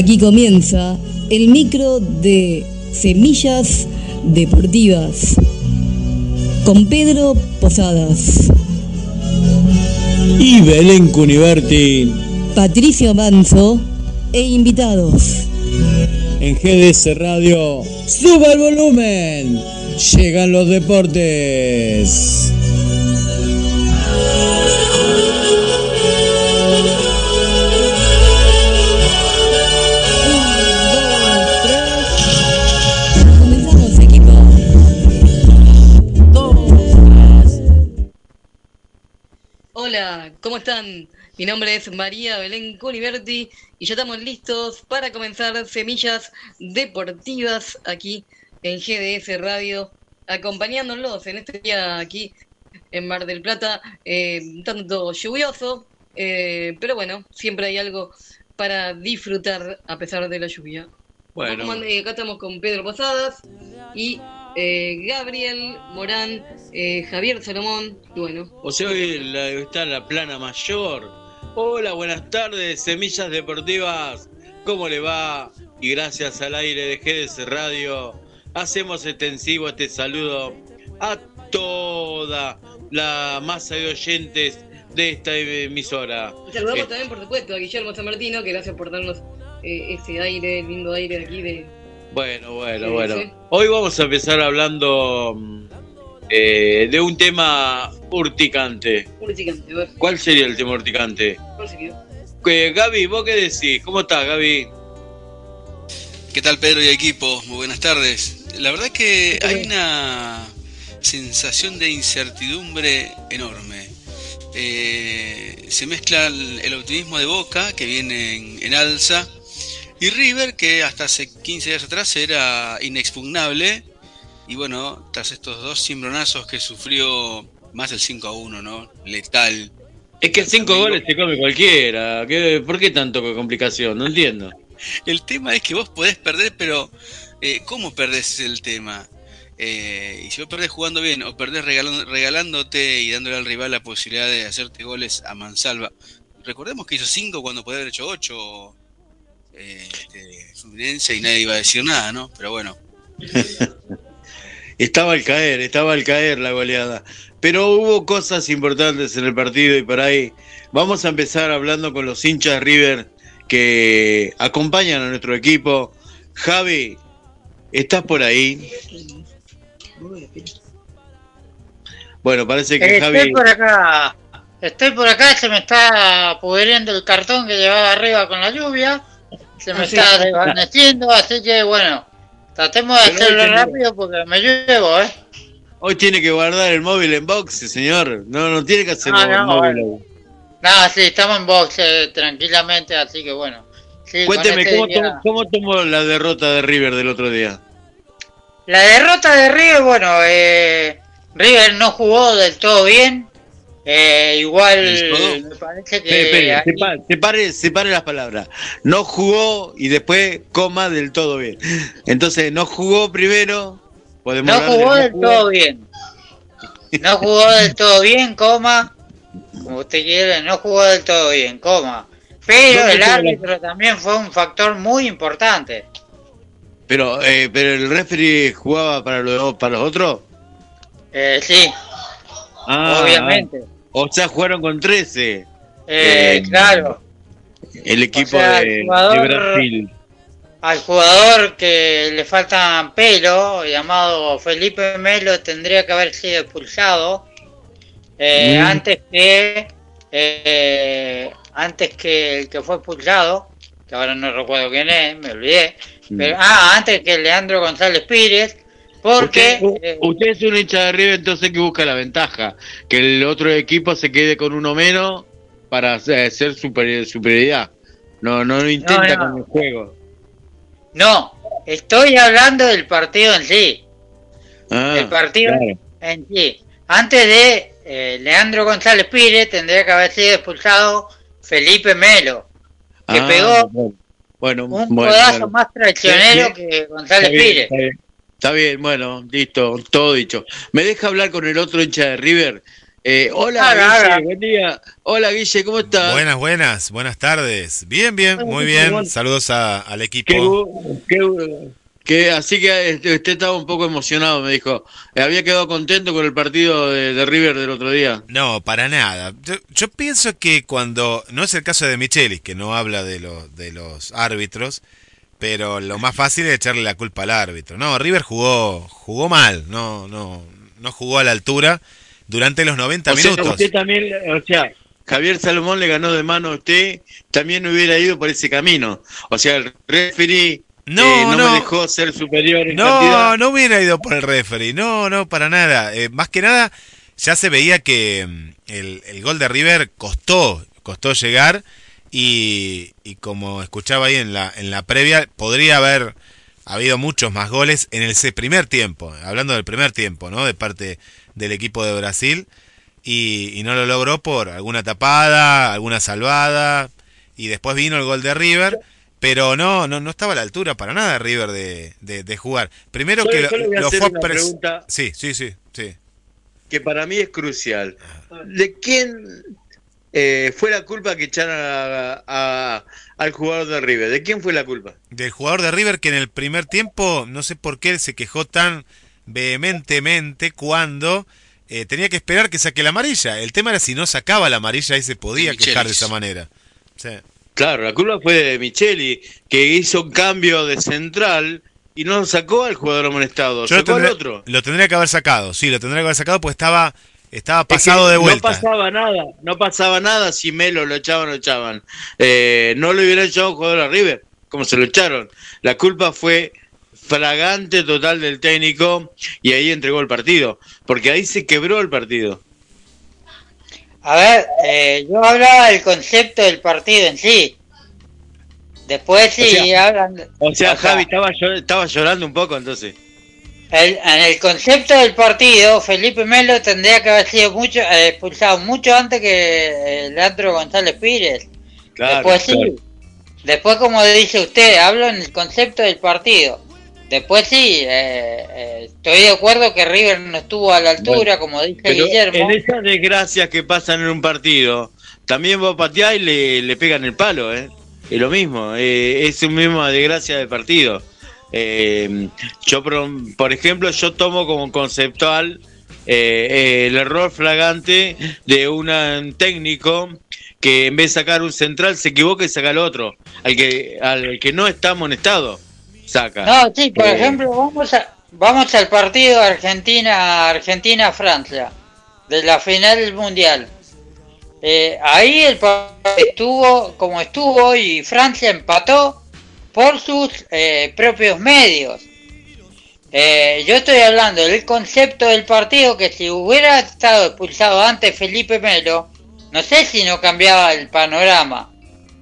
Aquí comienza el micro de Semillas Deportivas con Pedro Posadas. Y Belén Cuniverti. Patricio Manso e invitados. En GDS Radio, suba el volumen. Llegan los deportes. Hola, ¿cómo están? Mi nombre es María Belén Cuniverti y ya estamos listos para comenzar Semillas Deportivas aquí en GDS Radio, acompañándolos en este día aquí en Mar del Plata, eh, un tanto lluvioso, eh, pero bueno, siempre hay algo para disfrutar a pesar de la lluvia. Bueno, eh, acá estamos con Pedro Posadas y eh, Gabriel Morán, eh, Javier Salomón, y bueno, o sea, hoy la- está la plana mayor. Hola, buenas tardes, Semillas Deportivas. ¿Cómo le va? Y gracias al aire de GDS Radio, hacemos extensivo este saludo a toda la masa de oyentes de esta emisora. Y saludamos Eh, también, por supuesto, a Guillermo San Martino, que gracias por darnos eh, ese aire, lindo aire de aquí de... Bueno, bueno, Sí, bueno. sí. Hoy vamos a empezar hablando mm, eh, de un tema urticante. Urticante, ¿Cuál sería el tema urticante? Eh, Gaby, ¿vos qué decís? ¿Cómo estás, Gaby? ¿Qué tal Pedro y equipo? Muy buenas tardes. La verdad que Muy hay una sensación de incertidumbre enorme. Eh, se mezcla el, el optimismo de Boca, que viene en, en alza, y River, que hasta hace 15 días atrás era inexpugnable. Y bueno, tras estos dos cimbronazos que sufrió, más del 5 a 1, ¿no? Letal. Es que cinco goles se come cualquiera. ¿Qué- ¿Por qué tanto complicación? No entiendo. El tema es que vos podés perder, pero eh, ¿cómo perdés el tema? Eh, y si vos perdés jugando bien o perdés regalando- regalándote y dándole al rival la posibilidad de hacerte goles a mansalva. Recordemos que hizo 5 cuando podía haber hecho 8 eh, este, Fluminense y nadie iba a decir nada, ¿no? Pero bueno, Estaba al caer, estaba al caer la goleada. Pero hubo cosas importantes en el partido y por ahí vamos a empezar hablando con los hinchas de River que acompañan a nuestro equipo. Javi, ¿estás por ahí? Bueno, parece que Eh, Javi... Estoy por acá. Estoy por acá, se me está pudriendo el cartón que llevaba arriba con la lluvia. Se me está desvaneciendo, así que bueno, tratemos de hacerlo rápido porque me llevo, ¿eh? Hoy tiene que guardar el móvil en box, señor. No, no tiene que hacer el no, móvil. bueno. Nada, sí, estamos en box eh, tranquilamente, así que bueno. Sí, Cuénteme, este ¿cómo, día- tomó, ¿cómo tomó la derrota de River del otro día? La derrota de River, bueno, eh, River no jugó del todo bien. Eh, igual me parece que Espere, espere, ahí- sepa- separe, separe las palabras. No jugó y después coma del todo bien. Entonces, no jugó primero. Podemos no jugó del todo bien. No jugó del todo bien, coma. Como usted quiere, no jugó del todo bien, coma. Pero ¿Dónde el la- árbitro también fue un factor muy importante. Pero, eh, pero el referee jugaba para los, para los otros. Eh, sí, Ah, obviamente. O sea, jugaron con 13 Eh, eh, claro, el equipo sea, de, el de jugador- Brasil. al jugador que le faltan pelo, llamado Felipe Melo, tendría que haber sido expulsado eh, Mm. antes que eh, antes que el que fue expulsado, que ahora no recuerdo quién es, me olvidé, pero, ah, antes que Leandro González Pires, porque Usted, eh, usted es un hincha de River, entonces que busca la ventaja. Que el otro equipo se quede con uno menos para hacer ser superi- superioridad. No, no lo intenta No, no. con el juego. no, estoy hablando del partido en sí. Ah, el partido claro. en sí. Antes de eh, Leandro González Pires tendría que haber sido expulsado Felipe Melo, que Ah, pegó bueno. Un bueno, codazo bueno. más traicionero Sí, sí. que González Pires. Está bien. Bueno, listo, todo dicho. ¿Me deja hablar con el otro hincha de River Eh, hola, Guille, buen día. Hola, Guille, ¿cómo estás? Buenas, buenas, buenas tardes. Bien, bien, muy bien. Saludos al equipo. que, así que este, usted estaba un poco emocionado, me dijo. Eh, ¿Había quedado contento con el partido de, River del otro día? No, para nada. Yo, pienso que cuando, no es el caso de Michelis, que no habla de, los de los árbitros, pero lo más fácil es echarle la culpa al árbitro. No, River jugó, jugó mal, no, no, no jugó a la altura durante los 90 minutos. usted también, o sea, Javier Salomón le ganó de mano a usted, también hubiera ido por ese camino. O sea, el referee no, eh, no, me dejó ser superior en no, No, hubiera ido por el referee, no, no, para nada. Eh, más que nada, ya se veía que mm, el, el, gol de River costó, costó llegar y, y como escuchaba ahí en la, en la previa, podría haber habido muchos más goles en ese primer tiempo, hablando del primer tiempo, ¿no? De parte del equipo de Brasil y, no lo logró por alguna tapada, alguna salvada y después vino el gol de River. Pero no, no, no estaba a la altura para nada River de, de, jugar. Primero que lo, fue pregunta Sí, sí, sí, sí. Que para mí es crucial. ¿De quién eh, fue la culpa que echaron a, al jugador de River? ¿De quién fue la culpa? Del jugador de River que en el primer tiempo, no sé por qué, se quejó tan vehementemente cuando eh, tenía que esperar que saque la amarilla. El tema era si no sacaba la amarilla y se podía quejar de esa manera. Claro, la culpa fue de Micheli, que hizo un cambio de central y no sacó al jugador amonestado, sacó al otro. Lo tendría que haber sacado, sí, lo tendría que haber sacado pues estaba estaba pasado de vuelta. No pasaba nada, no pasaba nada si Melo lo echaban o lo echaban. Eh, no lo hubiera echado un jugador a River, como se lo echaron. La culpa fue fragante total del técnico y ahí entregó el partido, porque ahí se quebró el partido. A ver, eh, yo hablaba del concepto del partido en sí. Después sí o hablan. O sea, Javi estaba, estaba llorando un poco entonces. En el concepto del partido, Felipe Melo tendría que haber sido mucho eh, expulsado mucho antes que eh, Leandro González Pires. Después sí. Después, como dice usted, hablo en el concepto del partido. Después sí, eh, eh, estoy de acuerdo que River no estuvo a la altura, como dice Guillermo. En esas desgracias que pasan en un partido, también va a patear y le, le pegan el palo, ¿eh? Es lo mismo, eh, es un mismo desgracia de partido. Yo, por ejemplo, yo tomo como conceptual el error flagante de un técnico que en vez de sacar un central se equivoca y saca al otro, al que, al que no está amonestado. No, sí, por eh, ejemplo, vamos a, vamos al partido Argentina Argentina Francia de la final mundial. Eh, ahí el estuvo como estuvo y Francia empató por sus eh, propios medios. yo estoy hablando del concepto del partido que si hubiera estado expulsado antes Felipe Melo, no sé si no cambiaba el panorama.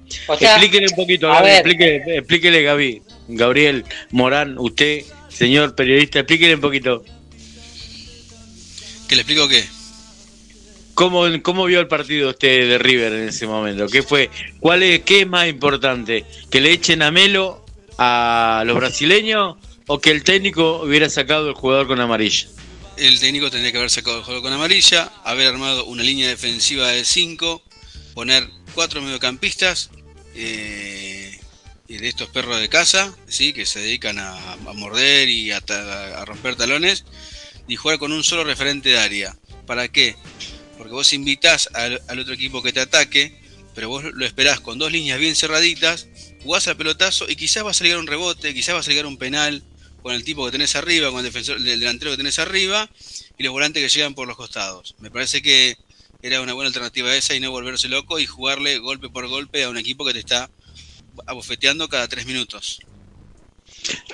explíquele un poquito, Gaby, explíquele, explíquele, Gaby. Gabriel Morán, usted, señor periodista, explíquele un poquito. ¿Que le explico qué? ¿Cómo, ¿Cómo vio el partido usted de River en ese momento? ¿Qué fue? ¿Cuál es, ¿Qué es más importante? ¿Que le echen a Melo a los brasileños o que el técnico hubiera sacado el jugador con amarilla? El técnico tendría que haber sacado el jugador con amarilla, haber armado una línea defensiva de 5, poner cuatro mediocampistas, eh, de estos perros de casa, ¿sí? que se dedican a, morder y a, romper talones, y jugar con un solo referente de área. ¿Para qué? Porque vos invitás al, otro equipo que te ataque, pero vos lo esperás con dos líneas bien cerraditas, jugás al pelotazo y quizás va a salir un rebote, quizás va a salir un penal con el tipo que tenés arriba, con el, defensor, el delantero que tenés arriba y los volantes que llegan por los costados. Me parece que era una buena alternativa esa y no volverse loco y jugarle golpe por golpe a un equipo que te está abofeteando cada tres minutos.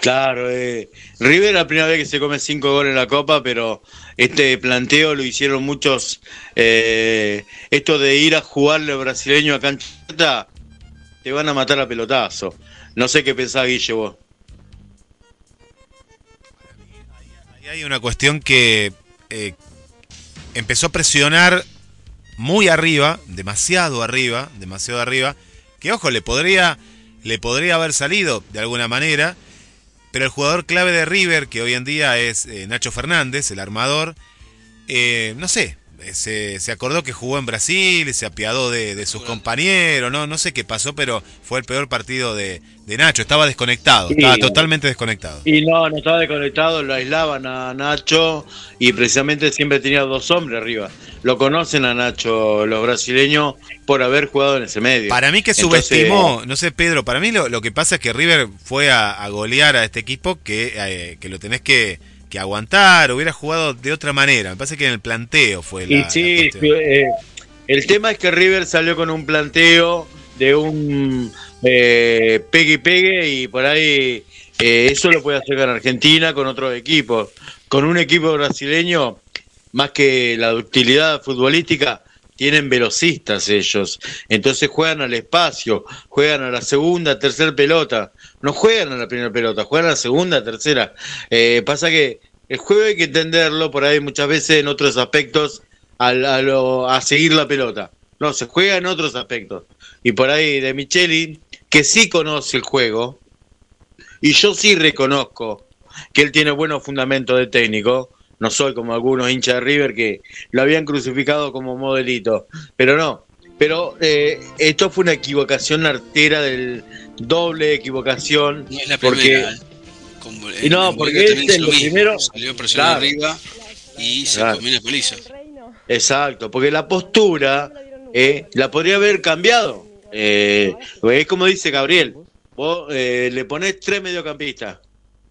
Claro, eh, River la primera vez que se come cinco goles en la Copa, pero este planteo lo hicieron muchos. Eh, esto de ir a jugarle brasileño a cancheta, te van a matar a pelotazo. No sé qué pensás, Guille, vos. hay una cuestión que eh, empezó a presionar muy arriba, demasiado arriba, demasiado arriba, que ojo, le podría le podría haber salido de alguna manera, pero el jugador clave de River, que hoy en día es eh, Nacho Fernández, el armador, eh, no sé, se, se, acordó que jugó en Brasil, se apiadó de, de sus compañeros, ¿no? no sé qué pasó, pero fue el peor partido de, de Nacho, estaba desconectado, estaba totalmente desconectado. Y no, no estaba desconectado, lo aislaban a Nacho y precisamente siempre tenía dos hombres arriba. Lo conocen a Nacho los brasileños por haber jugado en ese medio. Para mí que subestimó, no sé Pedro, para mí lo, lo, que pasa es que River fue a, golear a este equipo que, eh, que lo tenés que que aguantar, hubiera jugado de otra manera. Me parece que en el planteo fue la. Y sí, eh, el tema es que River salió con un planteo de un eh, pegue y pegue y por ahí eh, eso lo puede hacer en Argentina con otros equipos. Con un equipo brasileño, más que la ductilidad futbolística, tienen velocistas ellos. Entonces juegan al espacio, juegan a la segunda, tercera pelota. No juegan a la primera pelota, juegan a la segunda, tercera. Eh, pasa que el juego hay que entenderlo por ahí muchas veces en otros aspectos a, a, seguir la pelota. No, se juega en otros aspectos. Y por ahí de Micheli, que sí conoce el juego, y yo sí reconozco que él tiene buenos fundamentos de técnico, no soy como algunos hinchas de River que lo habían crucificado como modelito, pero no. Pero eh, esto fue una equivocación artera del doble equivocación. No es la porque, y no, porque este lo, primero salió presionado arriba y se comió una paliza. Exacto, porque la postura eh, la podría haber cambiado. Eh, es como dice Gabriel, vos eh, le ponés tres mediocampistas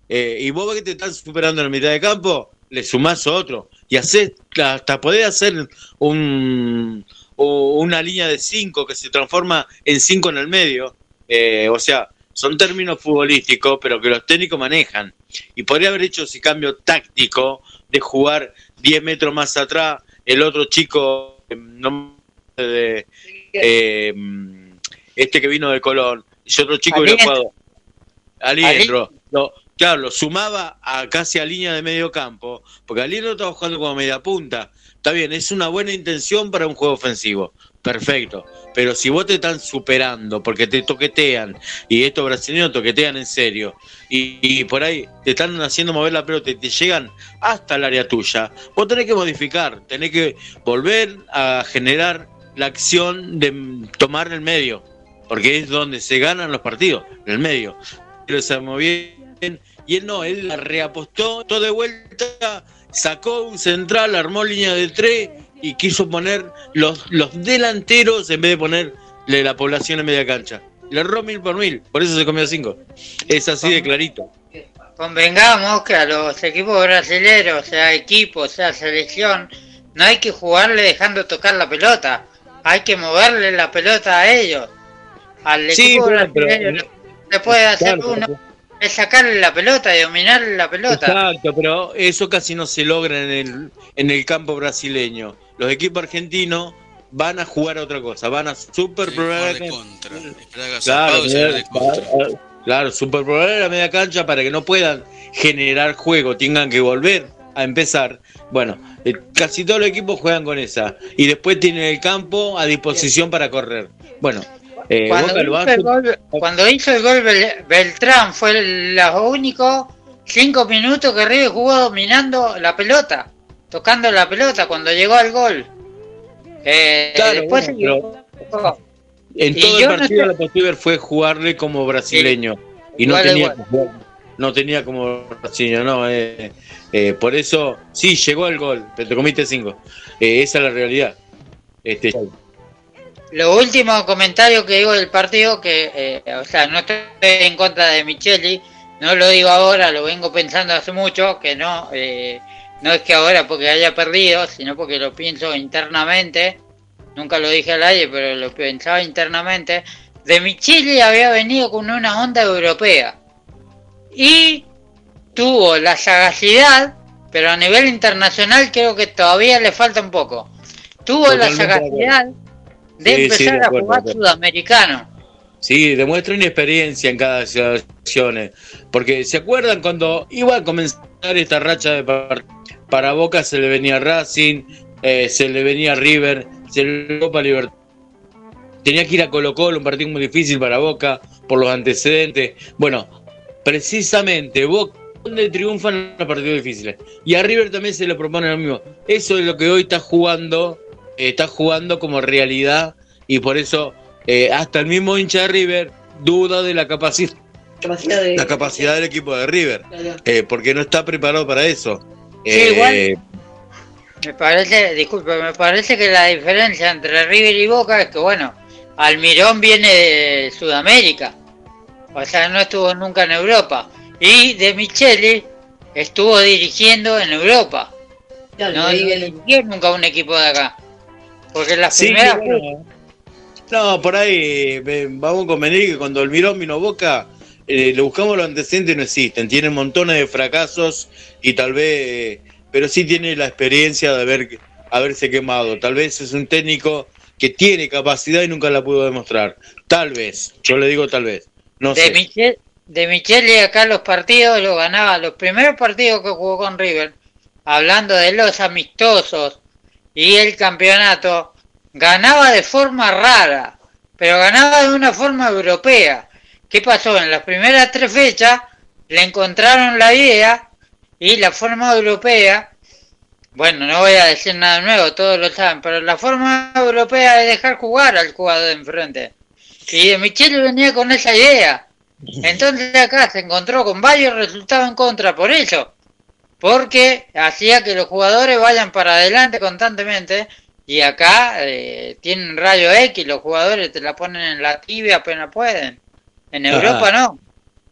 eh, y vos ves que te están superando en la mitad de campo, le sumás otro y haces, hasta podés hacer un, una línea de cinco que se transforma en cinco en el medio. Eh, o sea, son términos futbolísticos, pero que los técnicos manejan. Y podría haber hecho ese cambio táctico de jugar 10 metros más atrás, el otro chico no, de, eh, este que vino de Colón, ese otro chico que jugado. Aliendro. No, Claro, lo sumaba a casi a línea de medio campo, porque Aliendro estaba jugando como media punta. Está bien, es una buena intención para un juego ofensivo, perfecto. Pero si vos te están superando porque te toquetean, y estos brasileños toquetean en serio, y, por ahí te están haciendo mover la pelota y te llegan hasta el área tuya, vos tenés que modificar, tenés que volver a generar la acción de tomar el medio, porque es donde se ganan los partidos, en el medio. Pero se movió y él no, él la reapostó, todo de vuelta, sacó un central, armó línea de tres y quiso poner los, los delanteros en vez de ponerle la población en media cancha. Le erró mil por mil, por eso se comió cinco. Es así de clarito. Convengamos que a los equipos brasileños, sea equipo, sea selección, no hay que jugarle dejando tocar la pelota. Hay que moverle la pelota a ellos. Al equipo brasileño le puede hacer uno es sacarle la pelota, y dominar la pelota. Exacto, pero eso casi no se logra en el, en el campo brasileño. Los equipos argentinos van a jugar a otra cosa, van a super de contra. Claro, claro, super la media cancha para que no puedan generar juego, tengan que volver a empezar. Bueno, eh, casi todos los equipos juegan con esa y después tienen el campo a disposición para correr. Bueno, eh, cuando, hizo el gol, Beltrán fue los únicos cinco minutos que River jugó dominando la pelota, tocando la pelota cuando llegó al gol. Eh, después en todo el partido la postura fue jugarle como brasileño y no tenía, no tenía como brasileño, no. Eh, por eso, sí, llegó al gol, pero te comiste cinco. esa es la realidad. Este, lo último comentario que digo del partido, que, eh, o sea, no estoy en contra de Micheli, no lo digo ahora, lo vengo pensando hace mucho, que no, eh, no es que ahora porque haya perdido, sino porque lo pienso internamente, nunca lo dije al aire, pero lo pensaba internamente, de Micheli había venido con una onda europea. Y tuvo la sagacidad, pero a nivel internacional creo que todavía le falta un poco. Tuvo la sagacidad de empezar a jugar sudamericano. Sí, demuestra inexperiencia en cada situación. Porque se acuerdan cuando iba a comenzar esta racha de para Boca se le venía Racing, eh, se le venía River, se le Copa Libertad. Tenía que ir a Colo Colo, un partido muy difícil para Boca por los antecedentes. Bueno, precisamente Boca donde triunfan los partidos difíciles. Y a River también se le propone lo mismo. Eso es lo que hoy está jugando, eh, está jugando como realidad y por eso eh, hasta el mismo hincha de River duda de la capacidad, la capacidad del equipo de River, eh, porque no está preparado para eso. igual. Me parece, disculpe, me parece que la diferencia entre River y Boca es que, bueno, Almirón viene de Sudamérica, o sea, no estuvo nunca en Europa. Y De Micheli estuvo dirigiendo en Europa. no dirigió nunca un equipo de acá. Porque las primeras. no, por ahí vamos a convenir que cuando Almirón vino a Boca, eh, le buscamos los antecedentes y no existen. Tiene montones de fracasos y tal vez pero sí tiene la experiencia de haber, haberse quemado. Tal vez es un técnico que tiene capacidad y nunca la pudo demostrar. Tal vez, yo le digo tal vez. No de sé. Michel, de Michele acá los partidos los ganaba, los primeros partidos que jugó con River, hablando de los amistosos y el campeonato, ganaba de forma rara, pero ganaba de una forma europea. ¿Qué pasó? En las primeras tres fechas le encontraron la idea y la forma europea, bueno, no voy a decir nada nuevo, todos lo saben, pero la forma europea es dejar jugar al jugador de enfrente. Y de Michele venía con esa idea. Entonces acá se encontró con varios resultados en contra por eso. Porque hacía que los jugadores vayan para adelante constantemente. Y acá eh, tienen rayo X, los jugadores te la ponen en la tibia apenas pueden. En Europa no.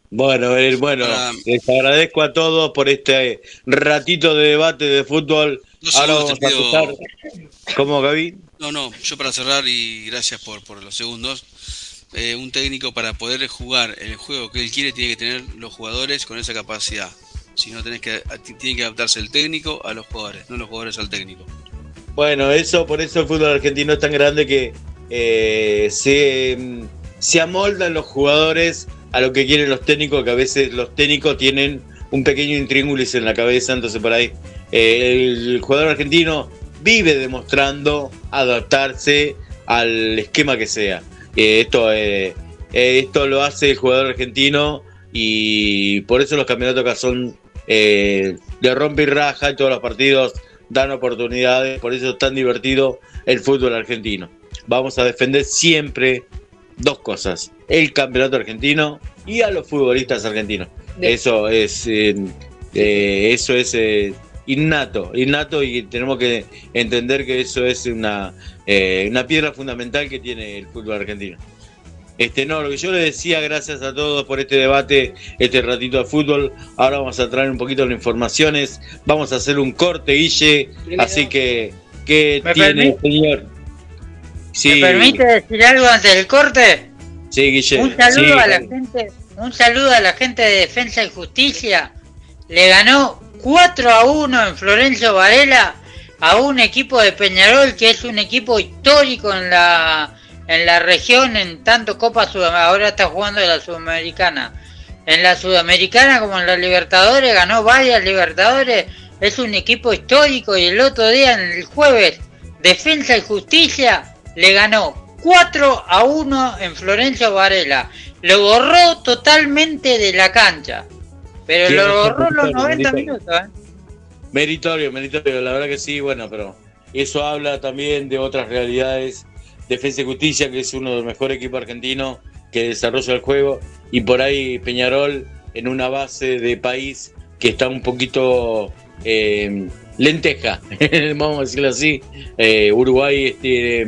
Bueno, eh, bueno, les agradezco a todos por este ratito de debate de fútbol. Ahora vamos a escuchar. ¿Cómo, Gaby? No, no, yo para cerrar y gracias por, por los segundos. Eh, un técnico para poder jugar el juego que él quiere tiene que tener los jugadores con esa capacidad. Si no, tenés que, tiene que adaptarse el técnico a los jugadores, no los jugadores al técnico. Bueno, eso por eso el fútbol argentino es tan grande que eh, se, se amoldan los jugadores a lo que quieren los técnicos, que a veces los técnicos tienen un pequeño intríngulis en la cabeza, entonces por ahí eh, el jugador argentino vive demostrando adaptarse al esquema que sea. Eh, esto, esto lo hace el jugador argentino y por eso los campeonatos acá son de rompe y raja y todos los partidos dan oportunidades, por eso es tan divertido el fútbol argentino. Vamos a defender siempre dos cosas, el campeonato argentino y a los futbolistas argentinos. Eso es, eh, eh, eso es eh, innato, innato y tenemos que entender que eso es una, una piedra fundamental que tiene el fútbol argentino. Este, no, lo que yo les decía, gracias a todos por este debate, este ratito de fútbol. Ahora vamos a traer un poquito de informaciones. Vamos a hacer un corte, Guille. Así que, ¿qué tiene, señor? ¿Me permite decir algo antes del corte? Sí, Guillermo. Un saludo a la gente, un saludo a la gente de Defensa y Justicia. Le ganó 4 a 1 en Florencio Varela a un equipo de Peñarol que es un equipo histórico en la en la región en tanto Copa Sudamericana, ahora está jugando en la Sudamericana. En la Sudamericana como en la Libertadores ganó varias Libertadores, es un equipo histórico y el otro día en el jueves Defensa y Justicia le ganó 4 a 1 en Florencio Varela. Lo borró totalmente de la cancha. Pero lo borró los 90 minutos. ¿eh? Meritorio, meritorio, la verdad que sí, bueno, pero eso habla también de otras realidades. Defensa y Justicia, que es uno de los mejores equipos argentinos que desarrolla el juego, y por ahí Peñarol en una base de país que está un poquito eh, lenteja, vamos a decirlo así. Eh, Uruguay este,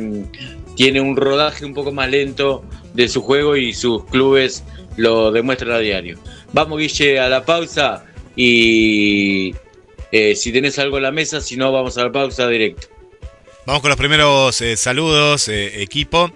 tiene un rodaje un poco más lento de su juego y sus clubes lo demuestran a diario. Vamos, Guille, a la pausa y eh, si tenés algo en la mesa, si no, vamos a la pausa directo. Vamos con los primeros eh, saludos, equipo.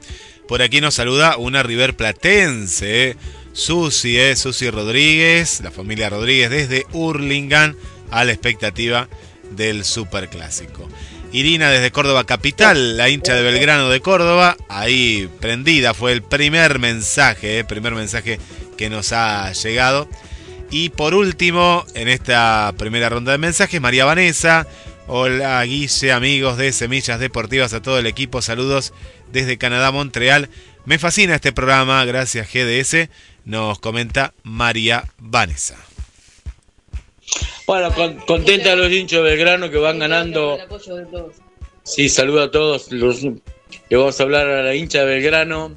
Por aquí nos saluda una River Platense, Susi, Susi Rodríguez, la familia Rodríguez desde Hurlingham, a la expectativa del Superclásico. Irina desde Córdoba Capital, la hincha de Belgrano de Córdoba, ahí prendida fue el primer mensaje, eh, primer mensaje que nos ha llegado. Y por último, en esta primera ronda de mensajes, María Vanessa. Hola Guille, amigos de Semillas Deportivas, a todo el equipo, saludos desde Canadá, Montreal. Me fascina este programa, gracias GDS, nos comenta María Vanessa. Bueno, contenta a los hinchos de Belgrano que van ganando. Sí, saludo a todos. Los, le vamos a hablar a la hincha de Belgrano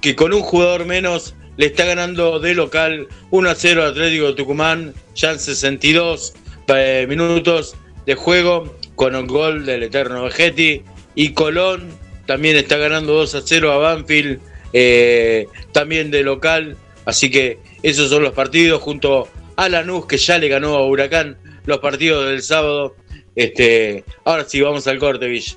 que con un jugador menos le está ganando de local 1 a 0 Atlético de Tucumán, ya en 62 eh, minutos de juego con un gol del eterno Vegetti y Colón también está ganando 2 a 0 a Banfield, eh, también de local, así que esos son los partidos junto a Lanús que ya le ganó a Huracán los partidos del sábado. Este, ahora sí, vamos al corte, Villa.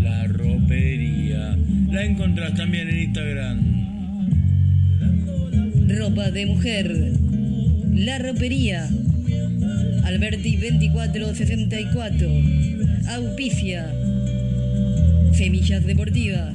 la ropería. La encontrás también en Instagram. Ropa de mujer. La ropería. Alberti 2464. Auspicia. Semillas deportivas.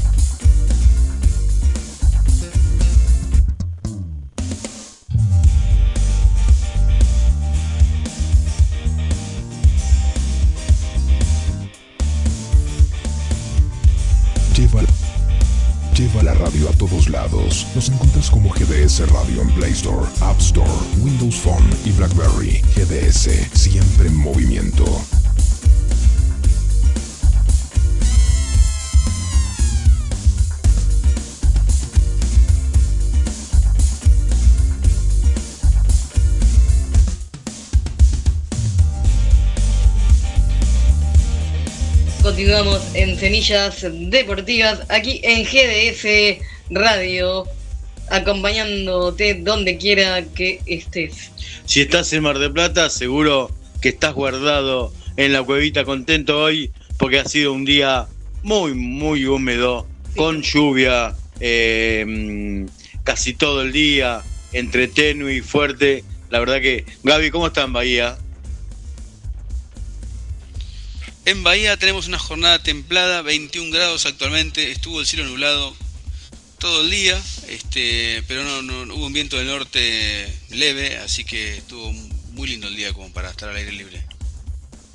Nos encuentras como GDS Radio en Play Store, App Store, Windows Phone y BlackBerry. GDS, siempre en movimiento. Continuamos en Semillas Deportivas, aquí en GDS Radio, acompañándote donde quiera que estés. Si estás en Mar de Plata, seguro que estás guardado en la cuevita contento hoy, porque ha sido un día muy, muy húmedo, con lluvia eh, casi todo el día, entre tenue y fuerte. La verdad que, Gaby, ¿cómo está en Bahía? En Bahía tenemos una jornada templada, 21 grados actualmente, estuvo el cielo nublado todo el día, este, pero no, hubo un viento del norte leve, así que estuvo muy lindo el día como para estar al aire libre.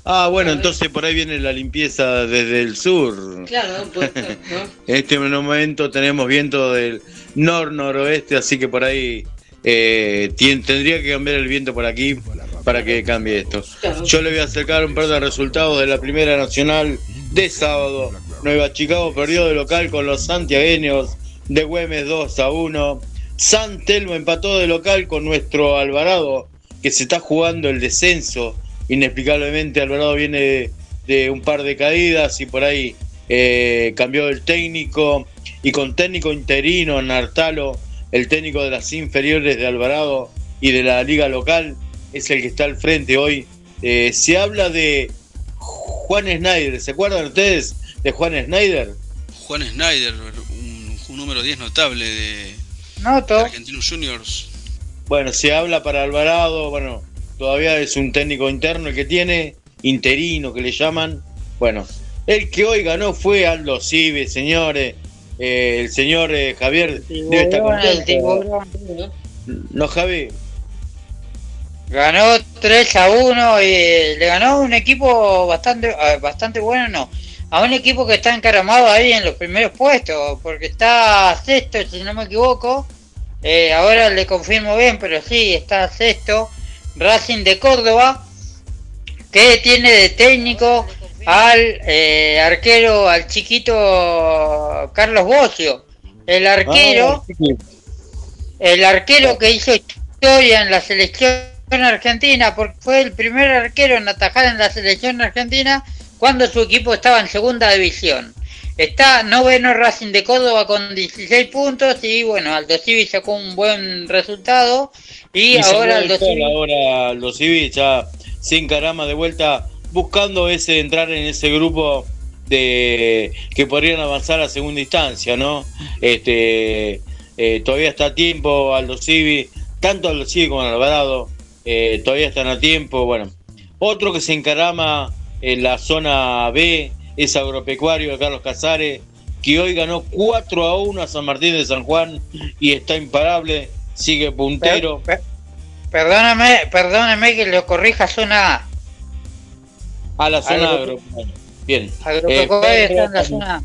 Ah, bueno, entonces por ahí viene la limpieza desde el sur. Claro, ¿no? En este momento tenemos viento del nor-noroeste, así que por ahí eh, tendría que cambiar el viento por aquí para que cambie esto. Yo le voy a acercar un par de resultados de la Primera Nacional de sábado. Nueva Chicago perdió de local con los santiagueños de Güemes 2 a 1. San Telmo empató de local con nuestro Alvarado, que se está jugando el descenso. Inexplicablemente Alvarado viene de, un par de caídas y por ahí eh, cambió el técnico. Y con técnico interino, Nartalo, el técnico de las inferiores de Alvarado y de la liga local, es el que está al frente hoy. Eh, se habla de Juan Schneider, ¿se acuerdan ustedes de Juan Schneider? Juan Schneider, un, número 10 notable de, Argentinos Juniors. Bueno, se habla para Alvarado, bueno, todavía es un técnico interno el que tiene, interino que le llaman. Bueno, el que hoy ganó fue Aldo Cibe, señores. Eh, el señor eh, Javier debe estar contento. No, Javi, Ganó 3 a 1 y le ganó un equipo bastante bastante bueno, no. A un equipo que está encaramado ahí en los primeros puestos, porque está sexto, si no me equivoco. Eh, ahora le confirmo bien, pero sí, está sexto. Racing de Córdoba, que tiene de técnico al eh, arquero, al chiquito Carlos Bocio, el arquero, Ah, el arquero que hizo historia en la selección argentina, porque fue el primer arquero en atajar en la selección argentina cuando su equipo estaba en segunda división. Está noveno Racing de Córdoba con 16 puntos y bueno, Aldo Civi sacó un buen resultado y, ahora Aldo Civi... ahora los Civi ya sin carama de vuelta buscando ese entrar en ese grupo de que podrían avanzar a segunda instancia, ¿no? Este eh, todavía está a tiempo Aldo Civi, tanto Aldo Civi como Alvarado, eh, todavía están a tiempo, bueno. Otro que se encarama en la zona B es Agropecuario de Carlos Casares, que hoy ganó 4 a 1 a San Martín de San Juan y está imparable, sigue puntero. Per- per- perdóname, perdóname que lo corrija zona A. A la zona Agro- agropecuaria. Bien. Agropecuario Eh, está en la zona A.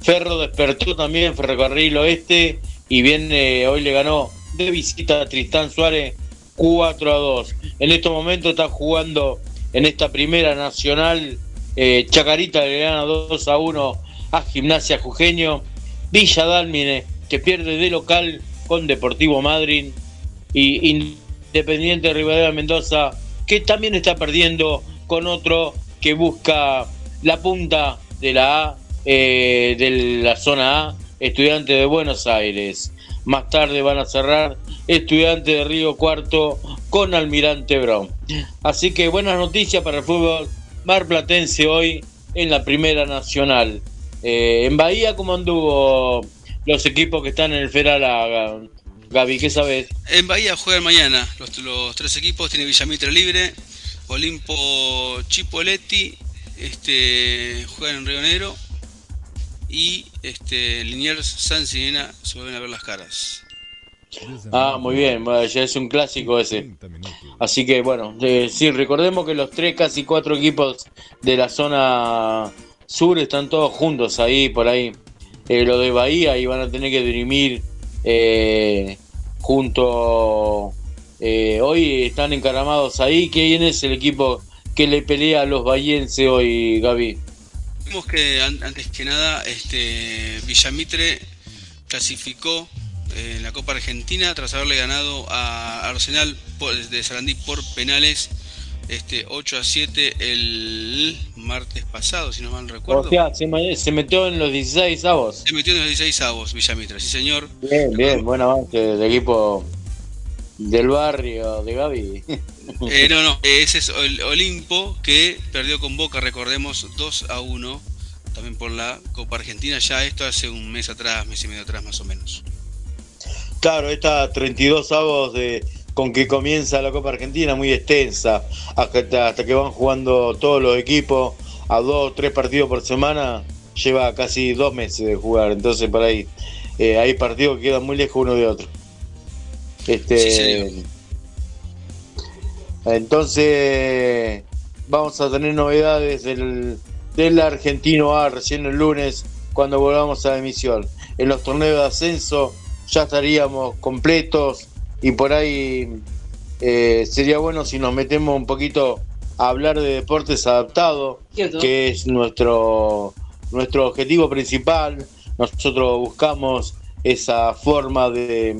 Ferro despertó también, Ferrocarril Oeste, y bien, eh, hoy le ganó de visita a Tristán Suárez 4 a 2. En estos momentos está jugando en esta primera nacional eh, Chacarita le gana 2 a 1 a Gimnasia Jujeño. Villa Dálmine que pierde de local con Deportivo Madryn. Y Independiente Rivadavia Mendoza que también está perdiendo con otro que busca la punta de la A, eh, de la zona A, Estudiante de Buenos Aires. Más tarde van a cerrar Estudiante de Río Cuarto con Almirante Brown. Así que buenas noticias para el fútbol marplatense hoy en la Primera Nacional. Eh, en Bahía, ¿cómo anduvo los equipos que están en el Feral? Gaby, ¿qué sabes? En Bahía juegan mañana los, los tres equipos, tiene Villamitre libre, Olimpo Chipoletti, este, juegan en Río Negro y este, Liniers San Sinena se vuelven a ver las caras. Ah, muy bien, ya es un clásico ese. Así que bueno, eh, sí, recordemos que los tres, casi cuatro equipos de la zona sur están todos juntos ahí, por ahí. Eh, lo de Bahía y van a tener que dirimir eh, junto. eh, hoy están encaramados ahí. ¿Quién es el equipo que le pelea a los bahienses hoy, Gaby? Que an- antes que nada este, Villamitre clasificó eh, en la Copa Argentina tras haberle ganado a Arsenal de Sarandí por penales este, 8 a 7 el martes pasado, si no mal recuerdo. O sea, se metió en los 16 avos. Se metió en los 16 avos Villamitre, sí señor. Bien, bien, buen avance del equipo del barrio de Gaby. Eh, no, no, ese es el Olimpo que perdió con Boca, recordemos, 2 a 1, también por la Copa Argentina, ya esto hace un mes atrás, mes y medio atrás más o menos. Claro, esta 32 avos de, con que comienza la Copa Argentina, muy extensa, hasta, hasta que van jugando todos los equipos a dos o tres partidos por semana, lleva casi dos meses de jugar, entonces por ahí eh, hay partidos que quedan muy lejos uno de otro. Este, Sí, señor. entonces vamos a tener novedades del, del argentino A recién el lunes cuando volvamos a la emisión. En los torneos de ascenso ya estaríamos completos y por ahí eh, sería bueno si nos metemos un poquito a hablar de deportes adaptados, que es nuestro, nuestro objetivo principal. Nosotros buscamos esa forma de,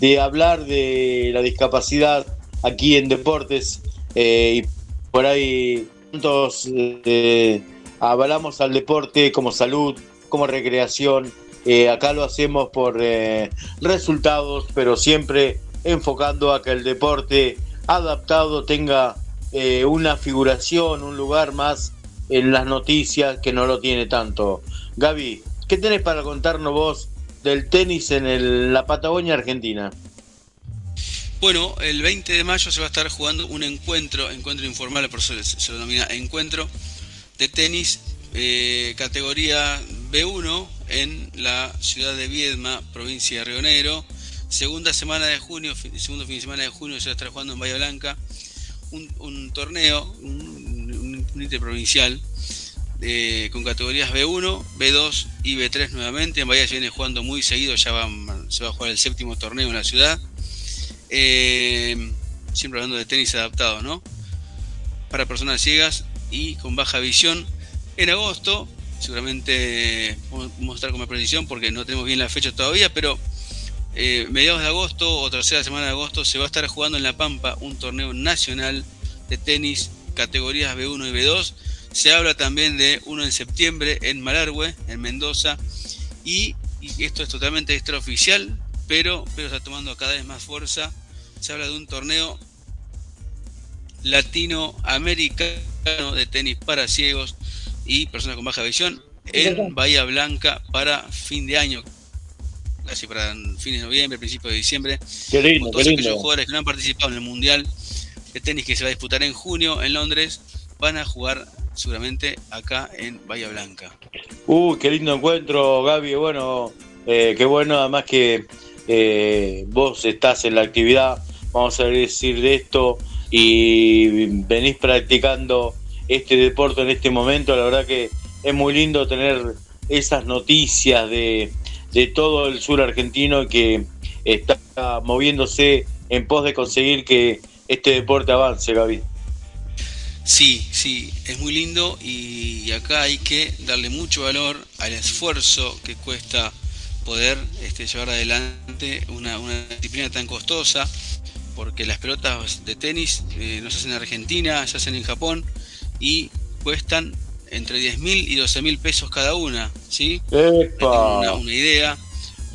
de hablar de la discapacidad aquí en deportes eh, y por ahí juntos eh, avalamos al deporte como salud, como recreación. Eh, acá lo hacemos por eh, resultados, pero siempre enfocando a que el deporte adaptado tenga una figuración, un lugar más en las noticias que no lo tiene tanto. Gaby, ¿qué tenés para contarnos vos del tenis en el- la Patagonia Argentina? Bueno, el 20 de mayo se va a estar jugando un encuentro, encuentro informal, por eso se lo denomina encuentro de tenis, eh, categoría B1 en la ciudad de Viedma, provincia de Río Negro. Segunda semana de junio, segundo fin de semana de junio se va a estar jugando en Bahía Blanca un, un torneo, un, un- un interprovincial eh, con categorías B1, B2 y B3 nuevamente. En Bahía se viene jugando muy seguido, ya se va a jugar el séptimo torneo en la ciudad. Eh, siempre hablando de tenis adaptado, ¿no? Para personas ciegas y con baja visión. En agosto seguramente vamos a con más precisión porque no tenemos bien la fecha todavía, pero eh, mediados de agosto o tercera semana de agosto se va a estar jugando en La Pampa un torneo nacional de tenis categorías B1 y B2. Se habla también de uno en septiembre en Malargüe, en Mendoza, y, esto es totalmente extraoficial, pero, pero está tomando cada vez más fuerza. Se habla de un torneo latinoamericano de tenis para ciegos y personas con baja visión en Bahía Blanca para fin de año, casi para fines de noviembre, principios de diciembre. Qué lindo, todos aquellos jugadores que no han participado en el Mundial de Tenis que se va a disputar en junio en Londres van a jugar seguramente acá en Bahía Blanca. Uy, qué lindo encuentro, Gaby. Bueno, eh, qué bueno, además que eh, vos estás en la actividad, vamos a decir de esto, y venís practicando este deporte en este momento. La verdad que es muy lindo tener esas noticias de, de todo el sur argentino que está moviéndose en pos de conseguir que este deporte avance, Gaby. Sí, sí, es muy lindo y acá hay que darle mucho valor al esfuerzo que cuesta poder este, llevar adelante una, disciplina tan costosa, porque las pelotas de tenis eh, no se hacen en Argentina, se hacen en Japón y cuestan entre 10 mil y 12 mil pesos cada una, ¿sí? Una, una, idea.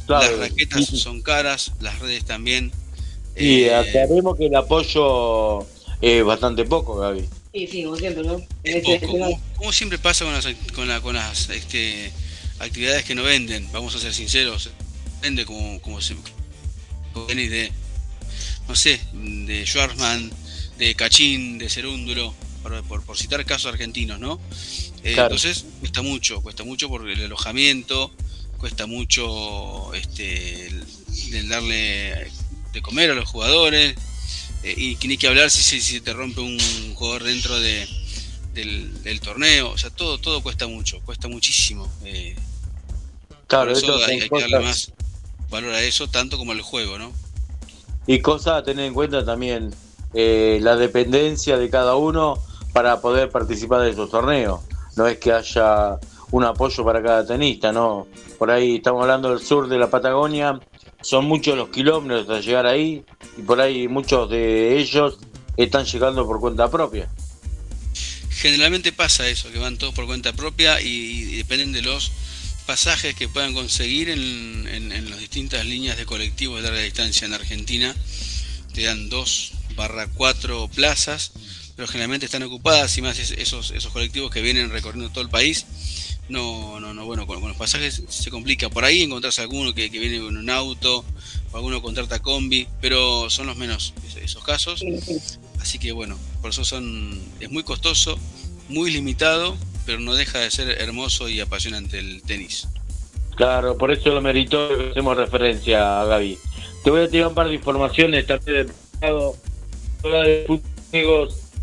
Las raquetas son caras, las redes también. Y eh, aclaremos que el apoyo es bastante poco, Gaby. Sí, sí, como siempre, ¿no? Este, este como, siempre pasa con las, con, la, con las este, actividades que no venden, vamos a ser sinceros, vende como, como, como de, no sé, de Schwarzman, de Cachín, de Cerúndulo, por, por, citar casos argentinos, ¿no? Eh, entonces cuesta mucho, cuesta mucho por el alojamiento, cuesta mucho este, el, darle de comer a los jugadores, eh, y ni que hablar si, si, te rompe un jugador dentro de, del, torneo, o sea, todo, todo cuesta mucho, cuesta muchísimo. Eh, claro, eso hay, que darle más valor a eso, tanto como al juego, ¿no? Y cosa a tener en cuenta también, eh, la dependencia de cada uno para poder participar de esos torneos. No es que haya un apoyo para cada tenista, ¿no? Por ahí estamos hablando del sur de la Patagonia, son muchos los kilómetros hasta llegar ahí y por ahí muchos de ellos están llegando por cuenta propia. Generalmente pasa eso, que van todos por cuenta propia y, dependen de los pasajes que puedan conseguir en, las distintas líneas de colectivos de larga distancia en Argentina. Te dan dos barra cuatro plazas, pero generalmente están ocupadas y más esos, esos colectivos que vienen recorriendo todo el país no, no, no, bueno, con, los pasajes se complica. Por ahí encontrarse alguno que, viene con un auto, o alguno contrata combi, pero son los menos esos casos. Así que bueno, por eso son es muy costoso, muy limitado, pero no deja de ser hermoso y apasionante el tenis. Claro, por eso lo merito hacemos referencia a Gaby. Te voy a tirar un par de informaciones también de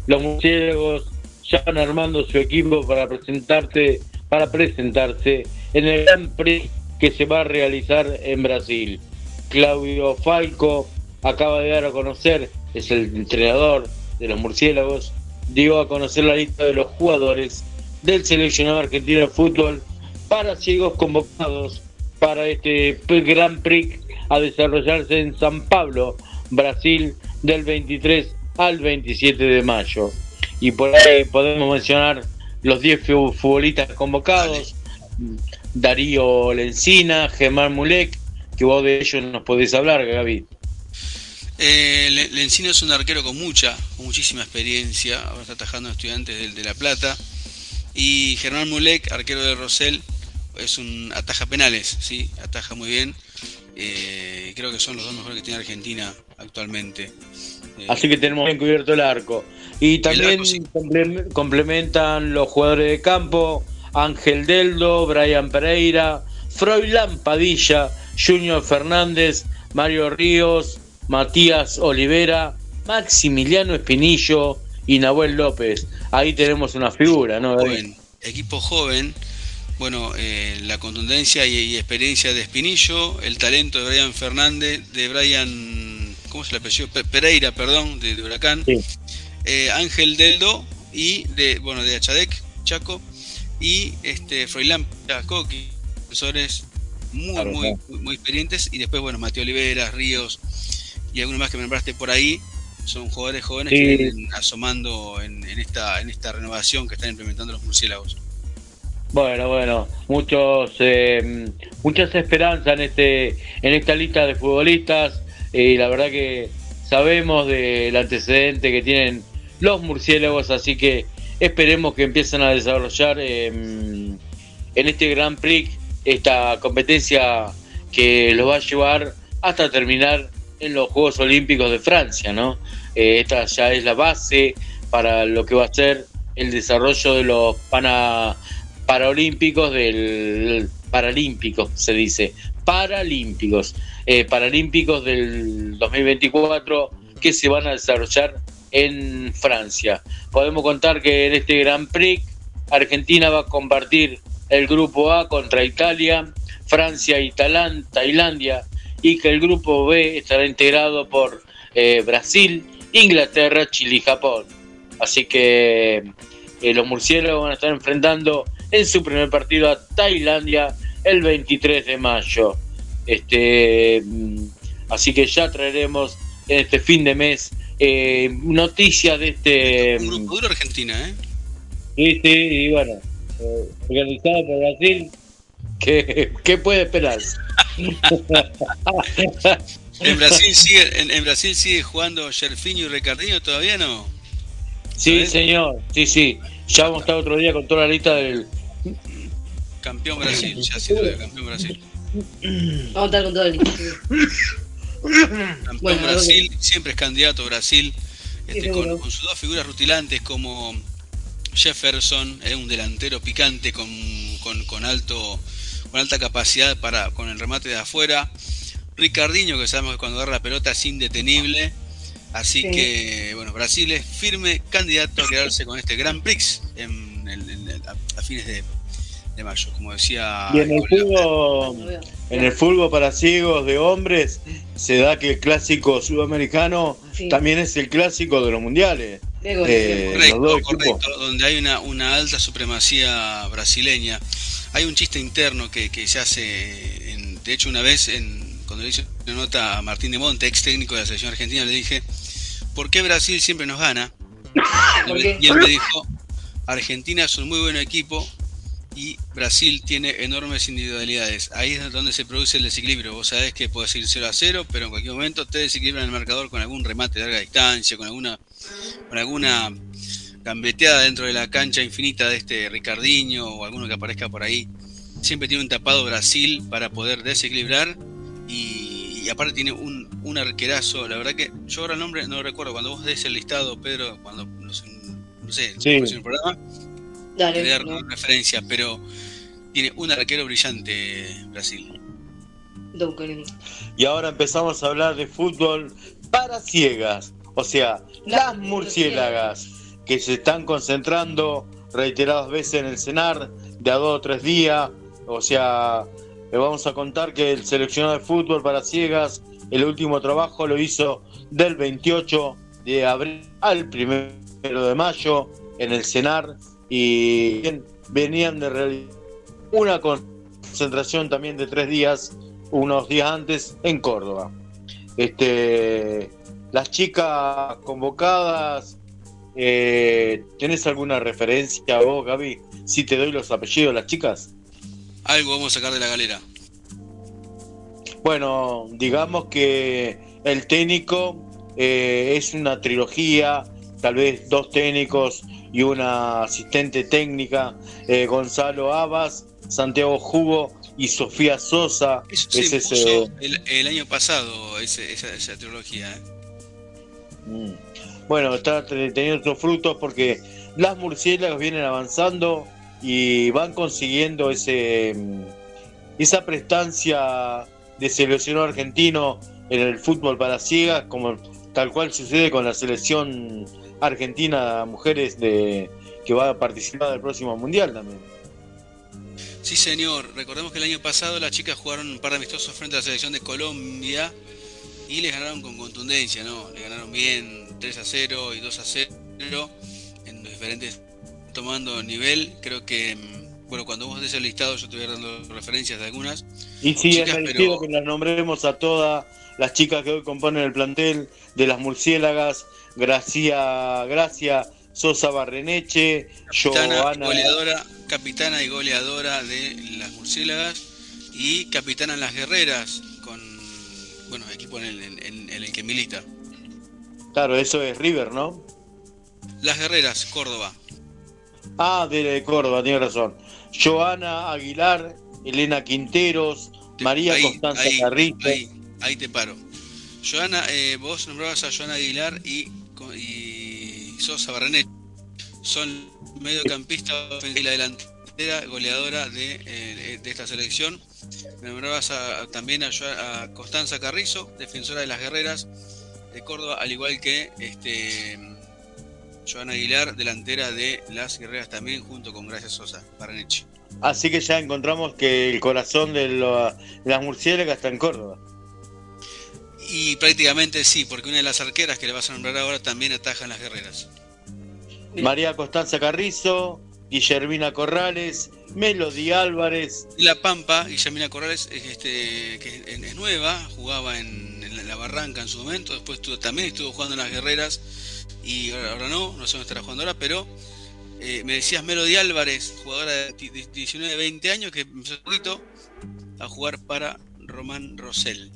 los murciélagos ya van armando su equipo para presentarte para presentarse en el Gran Prix que se va a realizar en Brasil. Claudio Falco acaba de dar a conocer, es el entrenador de los murciélagos, dio a conocer la lista de los jugadores del seleccionado argentino de fútbol para ciegos convocados para este Gran Prix a desarrollarse en San Pablo, Brasil, del 23 al 27 de mayo. Y por ahí podemos mencionar los 10 futbolistas convocados, Darío Lencina, Germán Mulek, que vos de ellos nos podés hablar, Gaby. Eh, Lencina es un arquero con mucha, con muchísima experiencia, ahora está atajando a estudiantes de, La Plata, y Germán Mulek, arquero de Rosell, es un ataja penales, sí, ataja muy bien. Eh, creo que son los dos mejores que tiene Argentina actualmente. Así que tenemos bien cubierto el arco. Y también complementan los jugadores de campo, Ángel Deldo, Brian Pereira, Froilán Padilla, Junior Fernández, Mario Ríos, Matías Olivera, Maximiliano Espinillo y Nahuel López. Ahí tenemos una figura, ¿no? equipo joven. Bueno, eh, la contundencia y, experiencia de Espinillo, el talento de Brian Fernández, de Brian, ¿cómo se le apellido? Pereira, perdón, de, Huracán. Eh, Ángel Deldo y de, bueno, de Achadec, Chaco, y este Froilán Coqui, profesores muy, muy, muy, experientes, y después, bueno, Mateo Olivera, Ríos y algunos más que me nombraste por ahí, son jugadores jóvenes que vienen asomando en, esta, en esta renovación que están implementando los murciélagos. Bueno, bueno, muchos, eh, muchas esperanzas en este, en esta lista de futbolistas y la verdad que sabemos del antecedente que tienen los murciélagos, así que esperemos que empiecen a desarrollar em, en este Grand Prix esta competencia que los va a llevar hasta terminar en los Juegos Olímpicos de Francia, ¿no? Eh, esta ya es la base para lo que va a ser el desarrollo de los pana, Paralímpicos del Paralímpicos, se dice, Paralímpicos, eh, Paralímpicos del 2024 que se van a desarrollar en Francia. Podemos contar que en este Grand Prix Argentina va a compartir el grupo A contra Italia, Francia y Tailandia, y que el grupo B estará integrado por eh, Brasil, Inglaterra, Chile y Japón. Así que eh, los murciélagos van a estar enfrentando en su primer partido a Tailandia el 23 de mayo. Este, mm, así que ya traeremos en este fin de mes eh, noticias de este. Un grupo duro Argentina, ¿eh? Sí, sí, y bueno, eh, organizado por Brasil, ¿qué, qué puede esperar? ¿En Brasil sigue, en, Brasil sigue jugando Sherfinho y Ricardinho todavía no? Sí, señor, sí, sí. Ya vamos a estar otro día con toda la lista del. Campeón Brasil, ya sí, campeón Brasil. Vamos a estar con toda la lista. Campeón Brasil, siempre es candidato Brasil, este, con, sus dos figuras rutilantes como Jefferson, es un delantero picante con, con, alto, con alta capacidad para con el remate de afuera. Ricardinho, que sabemos que cuando agarra la pelota es indetenible. Así que, bueno, Brasil es firme candidato a quedarse con este Grand Prix en, a fines de, mayo, como decía. Y en el, fútbol, en el fútbol para ciegos de hombres se da que el clásico sudamericano también es el clásico de los mundiales. Eh, correcto, donde hay una, una alta supremacía brasileña. Hay un chiste interno que, que se hace, en, de hecho una vez en, cuando le hice una nota a Martín de Monte, ex técnico de la selección argentina, le dije, ¿por qué Brasil siempre nos gana? Y él me dijo, Argentina es un muy buen equipo, y Brasil tiene enormes individualidades. Ahí es donde se produce el desequilibrio. Vos sabés que puedes ir 0 a 0, pero en cualquier momento te desequilibran el marcador con algún remate de larga distancia, con alguna, con alguna gambeteada dentro de la cancha infinita de este Ricardiño o alguno que aparezca por ahí. Siempre tiene un tapado Brasil para poder desequilibrar y, aparte tiene un, un, arquerazo. La verdad que yo ahora el nombre no lo recuerdo. Cuando vos des el listado, Pedro, cuando no sé, no sé en el programa, Dale, dar referencia, pero tiene un arquero brillante Brasil. Y ahora empezamos a hablar de fútbol para ciegas, o sea, las murciélagas que se están concentrando reiteradas veces en el cenar de a dos o tres días, o sea, le vamos a contar que el seleccionado de fútbol para ciegas, el último trabajo lo hizo del 28 de abril al 1 de mayo en el cenar y venían de realizar una concentración también de tres días, unos días antes, en Córdoba. Este, las chicas convocadas, eh, ¿tenés alguna referencia vos, Gaby? Si te doy los apellidos de las chicas. Algo vamos a sacar de la galera. Bueno, digamos que el técnico eh, es una trilogía, tal vez dos técnicos y una asistente técnica, eh, Gonzalo Abas, Santiago Jugo y Sofía Sosa. Eso el, año pasado esa, esa, trilogía. ¿eh? Mm. Bueno, está teniendo sus frutos porque las murciélagos vienen avanzando y van consiguiendo ese mm, esa prestancia de seleccionado argentino en el fútbol para ciegas, como tal cual sucede con la selección Argentina mujeres de que va a participar del próximo mundial también. Sí, señor. Recordemos que el año pasado las chicas jugaron un par de amistosos frente a la selección de Colombia y les ganaron con contundencia, ¿no? Le ganaron bien 3 a 0 y 2 a 0 en diferentes tomando nivel. Creo que mm, bueno, cuando vos des el listado yo te voy dando referencias de algunas. Y sí, es merecido que las nombremos a todas las chicas que hoy componen el plantel de las murciélagas, Gracia, Gracia Sosa Barreneche, capitana goleadora, capitana y goleadora de las murciélagas y capitana en las guerreras, con bueno, equipo en el, que milita. Claro, eso es River, ¿no? Las Guerreras, Córdoba. Ah, de Córdoba, tiene razón. Joana Aguilar, Elena Quinteros, María Constanza ahí, Ahí, te paro. Joana, eh, vos nombrabas a Joana Aguilar y, y Sosa Barrenet. Son mediocampistas y la delantera goleadora de, eh, esta selección. Nombrabas también a, a, Constanza Carrizo, defensora de las guerreras de Córdoba, al igual que este, Joana Aguilar, delantera de las guerreras también, junto con Gracia Sosa, Barreneche. Así que ya encontramos que el corazón de, las murciélagas está en Córdoba. Y prácticamente sí, porque una de las arqueras que le vas a nombrar ahora también ataja en las guerreras. María Constanza Carrizo, Guillermina Corrales, Melody Álvarez. Y La Pampa, Guillermina Corrales, este, que es nueva, jugaba en, la Barranca en su momento, después también estuvo jugando en las guerreras y ahora, no, no sé dónde estará jugando ahora, pero eh, me decías Melody Álvarez, jugadora de 19-20 años, que empezó un poquito a jugar para Román Rosell.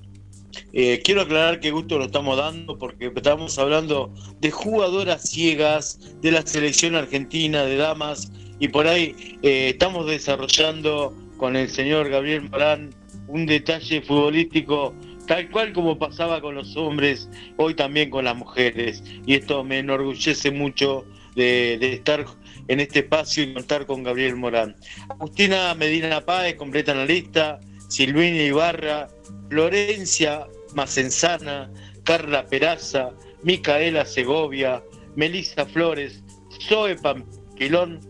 Eh, quiero aclarar que gusto lo estamos dando porque estamos hablando de jugadoras ciegas de la selección argentina de damas y por ahí eh, estamos desarrollando con el señor Gabriel Morán un detalle futbolístico tal cual como pasaba con los hombres, hoy también con las mujeres. Y esto me enorgullece mucho de, estar en este espacio y contar con Gabriel Morán. Agustina Medina Páez completa la lista, Silvina Ibarra, Florencia Macenzana, Carla Peraza, Micaela Segovia, Melissa Flores, Zoe Pampilón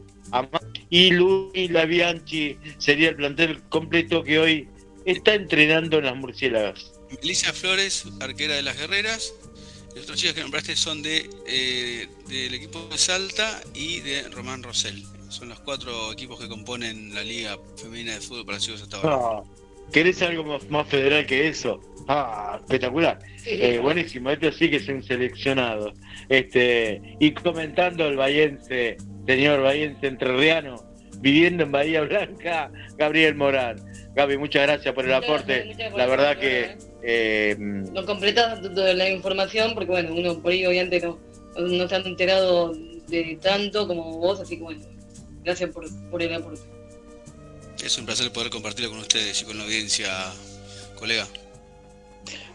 y Luis Lavianchi sería el plantel completo que hoy está entrenando en las murciélagas. Melissa Flores, arquera de las guerreras, los otros chicos que nombraste son de eh, del equipo de Salta y de Román Rosell. Son los cuatro equipos que componen la Liga Femenina de Fútbol para Chicos hasta ahora. Ah, ¿Querés algo más, federal que eso? Ah, espectacular. Eh, buenísimo, esto sí que es un seleccionado. Este, y comentando el bahiense, señor bahiense entrerriano, viviendo en Bahía Blanca, Gabriel Morán. Gaby, muchas gracias por el aporte. la verdad que... Eh, no completas la información porque, bueno, uno por ahí obviamente no, no se han enterado de tanto como vos, así que, bueno, gracias por, por el aporte. Es un placer poder compartirlo con ustedes y con la audiencia, colega.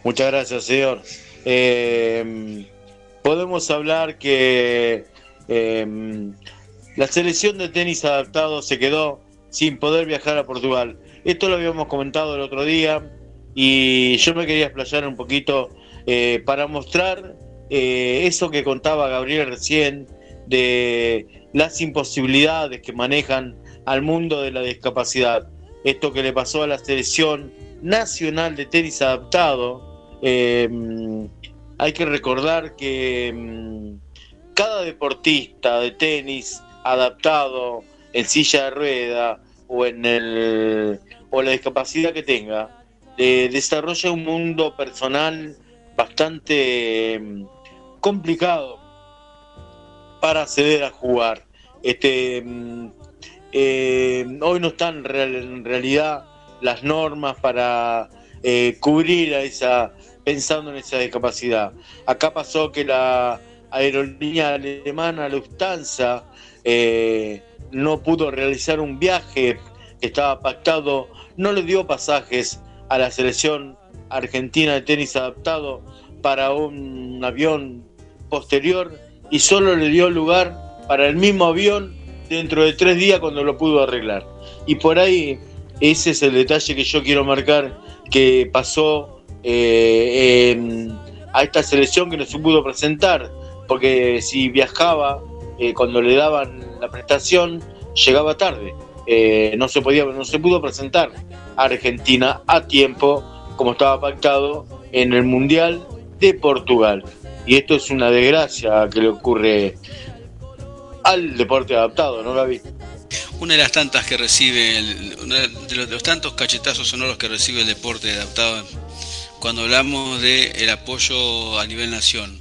Muchas gracias, señor. Eh, podemos hablar que eh, la selección de tenis adaptado se quedó sin poder viajar a Portugal. Esto lo habíamos comentado el otro día y yo me quería explayar un poquito eh, para mostrar eh, eso que contaba Gabriel recién de las imposibilidades que manejan al mundo de la discapacidad. Esto que le pasó a la selección nacional de tenis adaptado. Eh, hay que recordar que mm, cada deportista de tenis adaptado en silla de rueda o en el o la discapacidad que tenga, desarrolla un mundo personal bastante mm, complicado para acceder a jugar. Este, eh, hoy no están en realidad las normas para eh, cubrir a esa, pensando en esa discapacidad. Acá pasó que la aerolínea alemana Lufthansa eh, no pudo realizar un viaje que estaba pactado, no le dio pasajes a la selección argentina de tenis adaptado para un avión posterior y solo le dio lugar para el mismo avión dentro de tres días cuando lo pudo arreglar. Y por ahí ese es el detalle que yo quiero marcar que pasó eh, a esta selección que no se pudo presentar, porque si viajaba eh, cuando le daban la prestación llegaba tarde. Eh, no se podía, no se pudo presentar a Argentina a tiempo como estaba pactado en el Mundial de Portugal. Y esto es una desgracia que le ocurre al deporte adaptado, ¿no, Gaby? una de las tantas que recibe, el, de, los, tantos cachetazos sonoros que recibe el deporte adaptado cuando hablamos de el apoyo a nivel nación.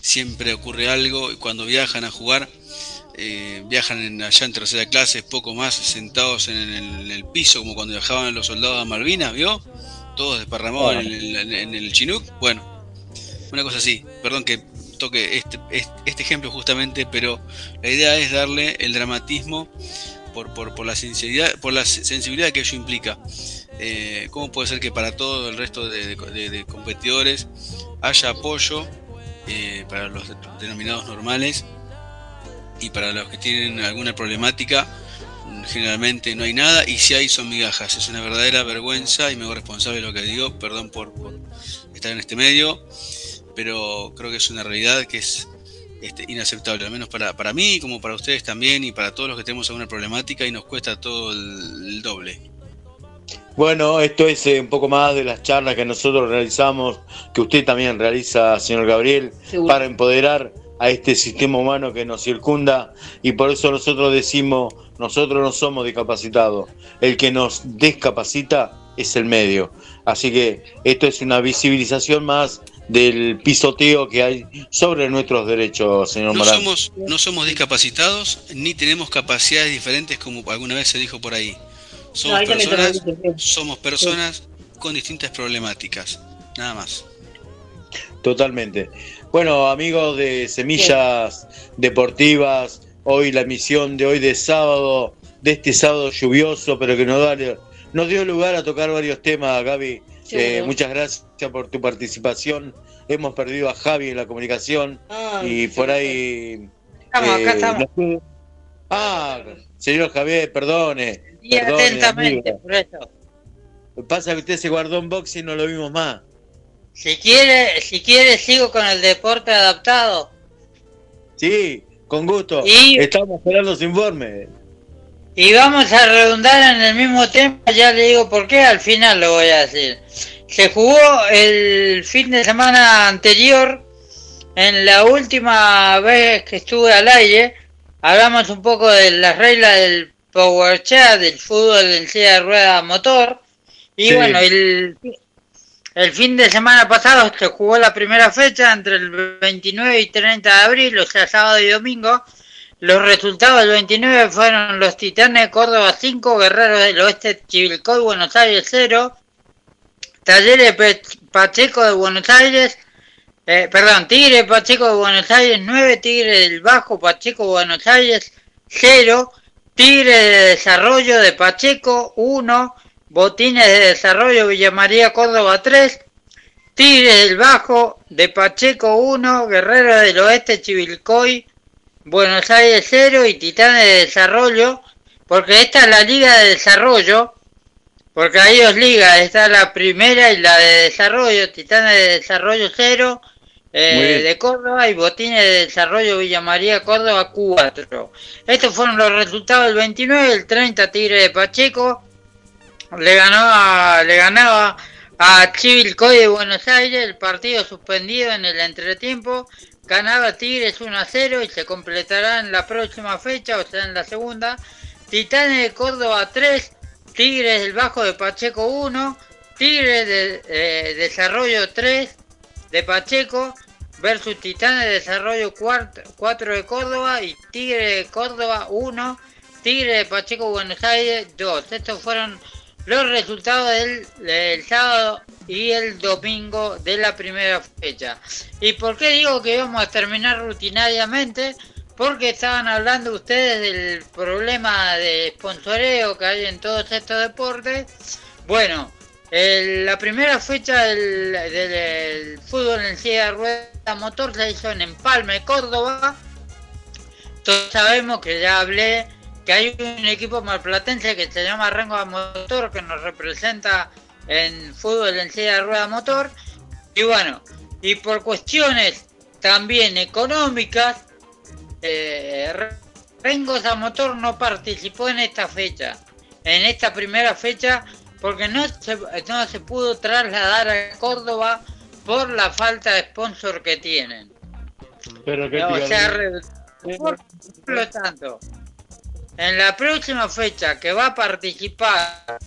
Siempre ocurre algo y cuando viajan a jugar, eh, viajan en, allá en tercera clase, poco más sentados en el, piso, como cuando viajaban los soldados a Malvinas, ¿vio? Todos desparramados en, el, en el Chinook. Bueno, una cosa así. Perdón que toque este, este ejemplo justamente, pero la idea es darle el dramatismo por, por, la sensibilidad, por la sensibilidad que ello implica. Eh, ¿Cómo puede ser que para todo el resto de, competidores haya apoyo eh, para los denominados normales y para los que tienen alguna problemática? Generalmente no hay nada y si hay son migajas. Es una verdadera vergüenza y me hago responsable de lo que digo. Perdón por, por estar en este medio pero creo que es una realidad que es este, inaceptable, al menos para, para mí, como para ustedes también, y para todos los que tenemos alguna problemática y nos cuesta todo el, doble. Bueno, esto es eh, un poco más de las charlas que nosotros realizamos, que usted también realiza, señor Gabriel, para empoderar a este sistema humano que nos circunda y por eso nosotros decimos, nosotros no somos discapacitados, el que nos descapacita es el medio. Así que esto es una visibilización más del pisoteo que hay sobre nuestros derechos, señor no Somos, no somos discapacitados ni tenemos capacidades diferentes como alguna vez se dijo por ahí. Somos personas, somos personas con distintas problemáticas, nada más. Totalmente. Bueno, amigos de Semillas Deportivas, hoy la emisión de hoy de sábado, de este sábado lluvioso, pero que nos, da, nos dio lugar a tocar varios temas, Gaby eh, muchas gracias por tu participación. Hemos perdido a Javi en la comunicación y por ahí. Estamos, acá eh, estamos. ah, señor Javier, perdone. Y atentamente, por eso. Pasa que usted se guardó en box y no lo vimos más. Si quiere, si quiere sigo con el deporte adaptado. Sí, con gusto. Estamos esperando su informe. Y vamos a redundar en el mismo tema, ya le digo por qué, al final lo voy a decir. Se jugó el fin de semana anterior, en la última vez que estuve al aire, hablamos un poco de las reglas del Power Chat, del fútbol en silla de rueda motor, y bueno, el, el fin de semana pasado se jugó la primera fecha entre el 29 y 30 de abril, o sea, sábado y domingo, los resultados del 29 fueron los Titanes de Córdoba 5, Guerreros del Oeste Chivilcoy Buenos Aires 0, Talleres Pacheco de Buenos Aires, eh, perdón, Tigre Pacheco de Buenos Aires 9, Tigre del Bajo Pacheco Buenos Aires 0, Tigre de Desarrollo de Pacheco 1, Botines de Desarrollo Villa María Córdoba 3, Tigre del Bajo de Pacheco 1, Guerreros del Oeste Chivilcoy Buenos Aires 0 y Titanes de Desarrollo, porque esta es la Liga de Desarrollo, porque hay dos ligas, está la primera y la de Desarrollo, Titanes de Desarrollo 0 eh, de Córdoba y Botines de Desarrollo Villa María Córdoba 4. Estos fueron los resultados del 29, el 30 Tigre de Pacheco le ganó a, le ganaba a Chivilcoy de Buenos Aires, el partido suspendido en el entretiempo ganaba Tigres 1 a 0 y se completará en la próxima fecha, o sea en la segunda. Titanes de Córdoba 3, Tigres del Bajo de Pacheco 1, Tigres de eh, Desarrollo 3 de Pacheco versus Titanes de Desarrollo 4, de Córdoba y Tigre de Córdoba 1, Tigre de Pacheco Buenos Aires 2. Estos fueron los resultados del, sábado y el domingo de la primera fecha. ¿Y por qué digo que vamos a terminar rutinariamente? Porque estaban hablando ustedes del problema de sponsoreo que hay en todos estos deportes. Bueno, la primera fecha del, fútbol en silla de rueda motor se hizo en Empalme, Córdoba. Todos sabemos que ya hablé que hay un equipo marplatense que se llama Rengo Motor que nos representa en fútbol en silla de rueda motor y bueno y por cuestiones también económicas eh, Rengo Motor no participó en esta fecha en esta primera fecha porque no se, no se pudo trasladar a Córdoba por la falta de sponsor que tienen. Pero o sea, por lo tanto. En la próxima fecha que va a participar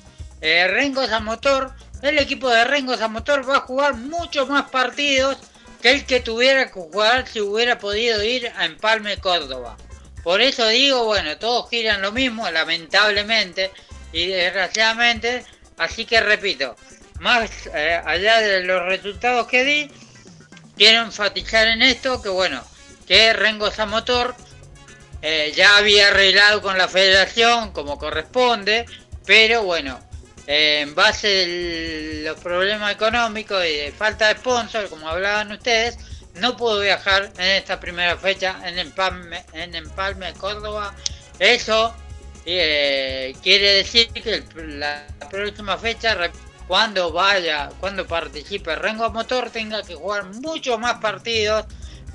eh, Rengo Motor, el equipo de Rengo Motor va a jugar muchos más partidos que el que tuviera que jugar si hubiera podido ir a Empalme Córdoba. Por eso digo, bueno, todos giran lo mismo, lamentablemente y desgraciadamente. Así que repito, más eh, allá de los resultados que di, quiero enfatizar en esto que bueno, que Rengo Motor eh, ya había arreglado con la federación como corresponde, pero bueno, en base a los problemas económicos y de falta de sponsor, como hablaban ustedes, no pudo viajar en esta primera fecha en Empalme, en Empalme Córdoba. Eso eh, quiere decir que la próxima fecha, cuando vaya, cuando participe Rengo Motor, tenga que jugar muchos más partidos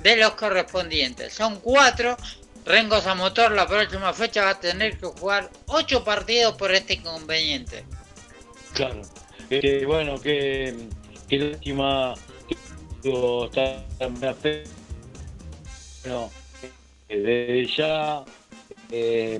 de los correspondientes. Son cuatro Rengos a motor la próxima fecha va a tener que jugar 8 partidos por este inconveniente. Claro. Eh, bueno, que, que última está bueno, eh, desde ya eh,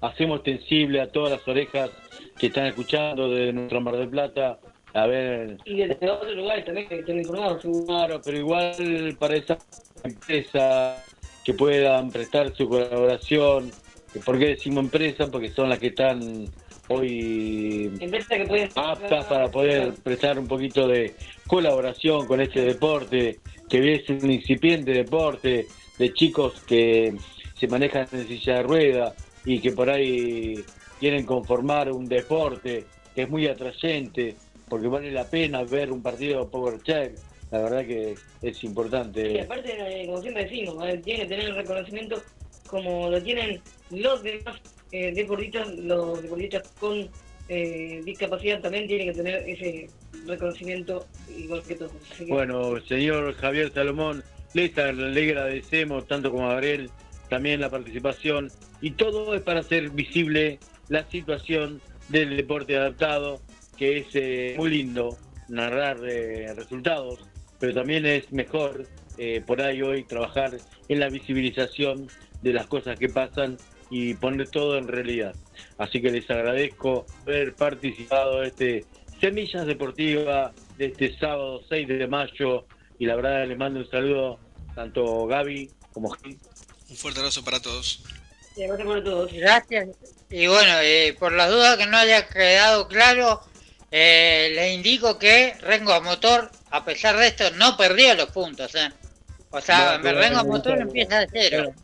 hacemos extensible a todas las orejas que están escuchando de nuestra Mar del Plata. A ver. Y desde otros lugares también que estén informados. Claro, pero igual para esa empresa que puedan prestar su colaboración. ¿Por qué decimos empresa? Porque son las que están hoy aptas para poder prestar un poquito de colaboración con este deporte, que es un incipiente deporte de chicos que se manejan en silla de rueda y que por ahí quieren conformar un deporte que es muy atrayente, porque vale la pena ver un partido de Power Check la verdad que es importante. Y aparte, eh, como siempre decimos, tiene que tener el reconocimiento como lo tienen los demás eh, los deportistas con eh, discapacidad también tienen que tener ese reconocimiento igual que todos. Bueno, señor Javier Salomón, le, agradecemos tanto como a Gabriel también la participación y todo es para hacer visible la situación del deporte adaptado, que es eh, muy lindo narrar resultados pero también es mejor eh, por ahí hoy trabajar en la visibilización de las cosas que pasan y poner todo en realidad. Así que les agradezco haber participado en este Semillas Deportivas de este sábado 6 de mayo y la verdad les mando un saludo tanto Gaby como Gil. Un fuerte abrazo para todos. Gracias. Y bueno, eh, por las dudas que no haya quedado claro, eh, le indico que Rengo Motor, a pesar de esto, no perdió los puntos. ¿eh? O sea, no, Rengo Motor empieza de cero.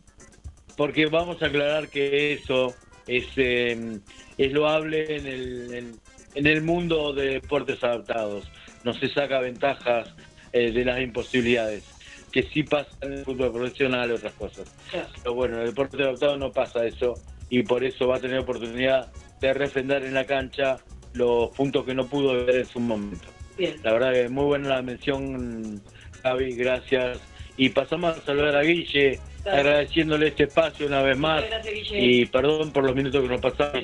Porque vamos a aclarar que eso es, eh, es loable en el, en, el mundo de deportes adaptados. No se saca ventajas eh, de las imposibilidades que sí pasa en el fútbol profesional y otras cosas. Pero bueno, en el deporte adaptado no pasa eso y por eso va a tener oportunidad de refrendar en la cancha los puntos que no pudo ver en su momento. La verdad que muy buena la mención, Javi, gracias. Y pasamos a saludar a Guille, agradeciéndole este espacio una vez más. y perdón por los minutos que nos pasamos.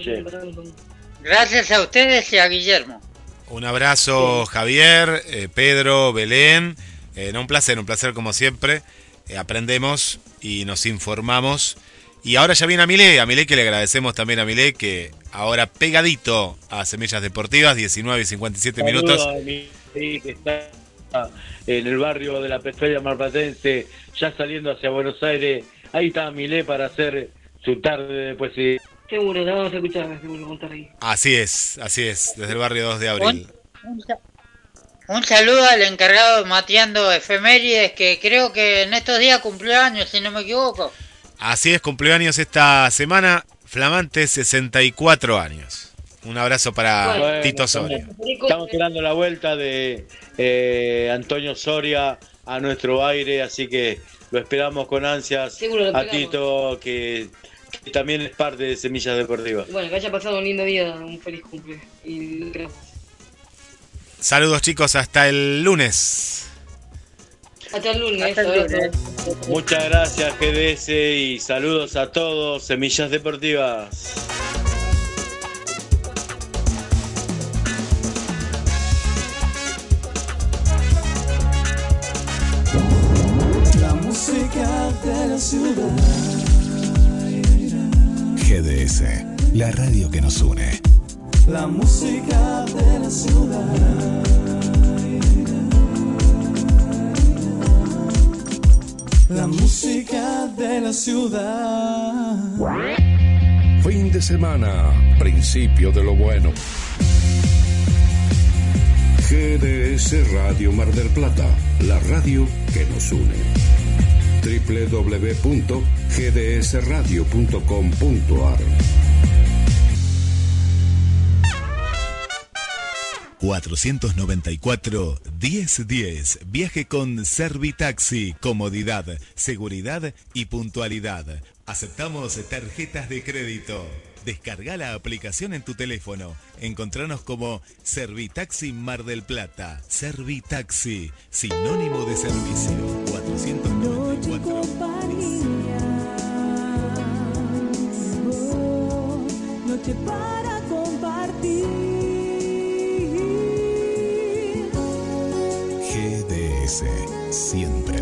Gracias a ustedes y a Guillermo. Un abrazo, Javier, eh, Pedro, Belén. Eh, un placer, un placer como siempre. Eh, aprendemos y nos informamos y ahora ya viene a Milé, a Milé que le agradecemos también a Milé que ahora pegadito a Semillas Deportivas, 19 y 57 minutos. que está en el barrio de la Petróleo Marplatense, ya saliendo hacia Buenos Aires. Ahí está Milé para hacer su tarde de poesía. Seguro, la vamos a escuchar, seguro, ahí. Así es, así es, desde el barrio 2 de abril. Un, saludo al encargado de Mateando Efemérides, que creo que en estos días cumplió años, si no me equivoco. Así es, cumpleaños esta semana, flamante 64 años. Un abrazo para Tito Soria. Estamos esperando la vuelta de eh, Antonio Soria a nuestro aire, así que lo esperamos con ansias a Tito, que, también es parte de Semillas Deportivas. Bueno, que haya pasado un lindo día, un feliz cumple. Y Saludos chicos, hasta el lunes. Hasta el lunes. Muchas gracias GDS y saludos a todos, Semillas Deportivas. De la ciudad. GDS GDS, la radio que nos une. La música de la ciudad. La música de la ciudad. Fin de semana, principio de lo bueno. GDS Radio Mar del Plata, la radio que nos une. www.gdsradio.com.ar 494 1010. Viaje con Servitaxi. Comodidad, seguridad y puntualidad. Aceptamos tarjetas de crédito. Descarga la aplicación en tu teléfono. Encontranos como Servitaxi Mar del Plata. Servitaxi, sinónimo de servicio. 494. Noche para compartir. GDS, siempre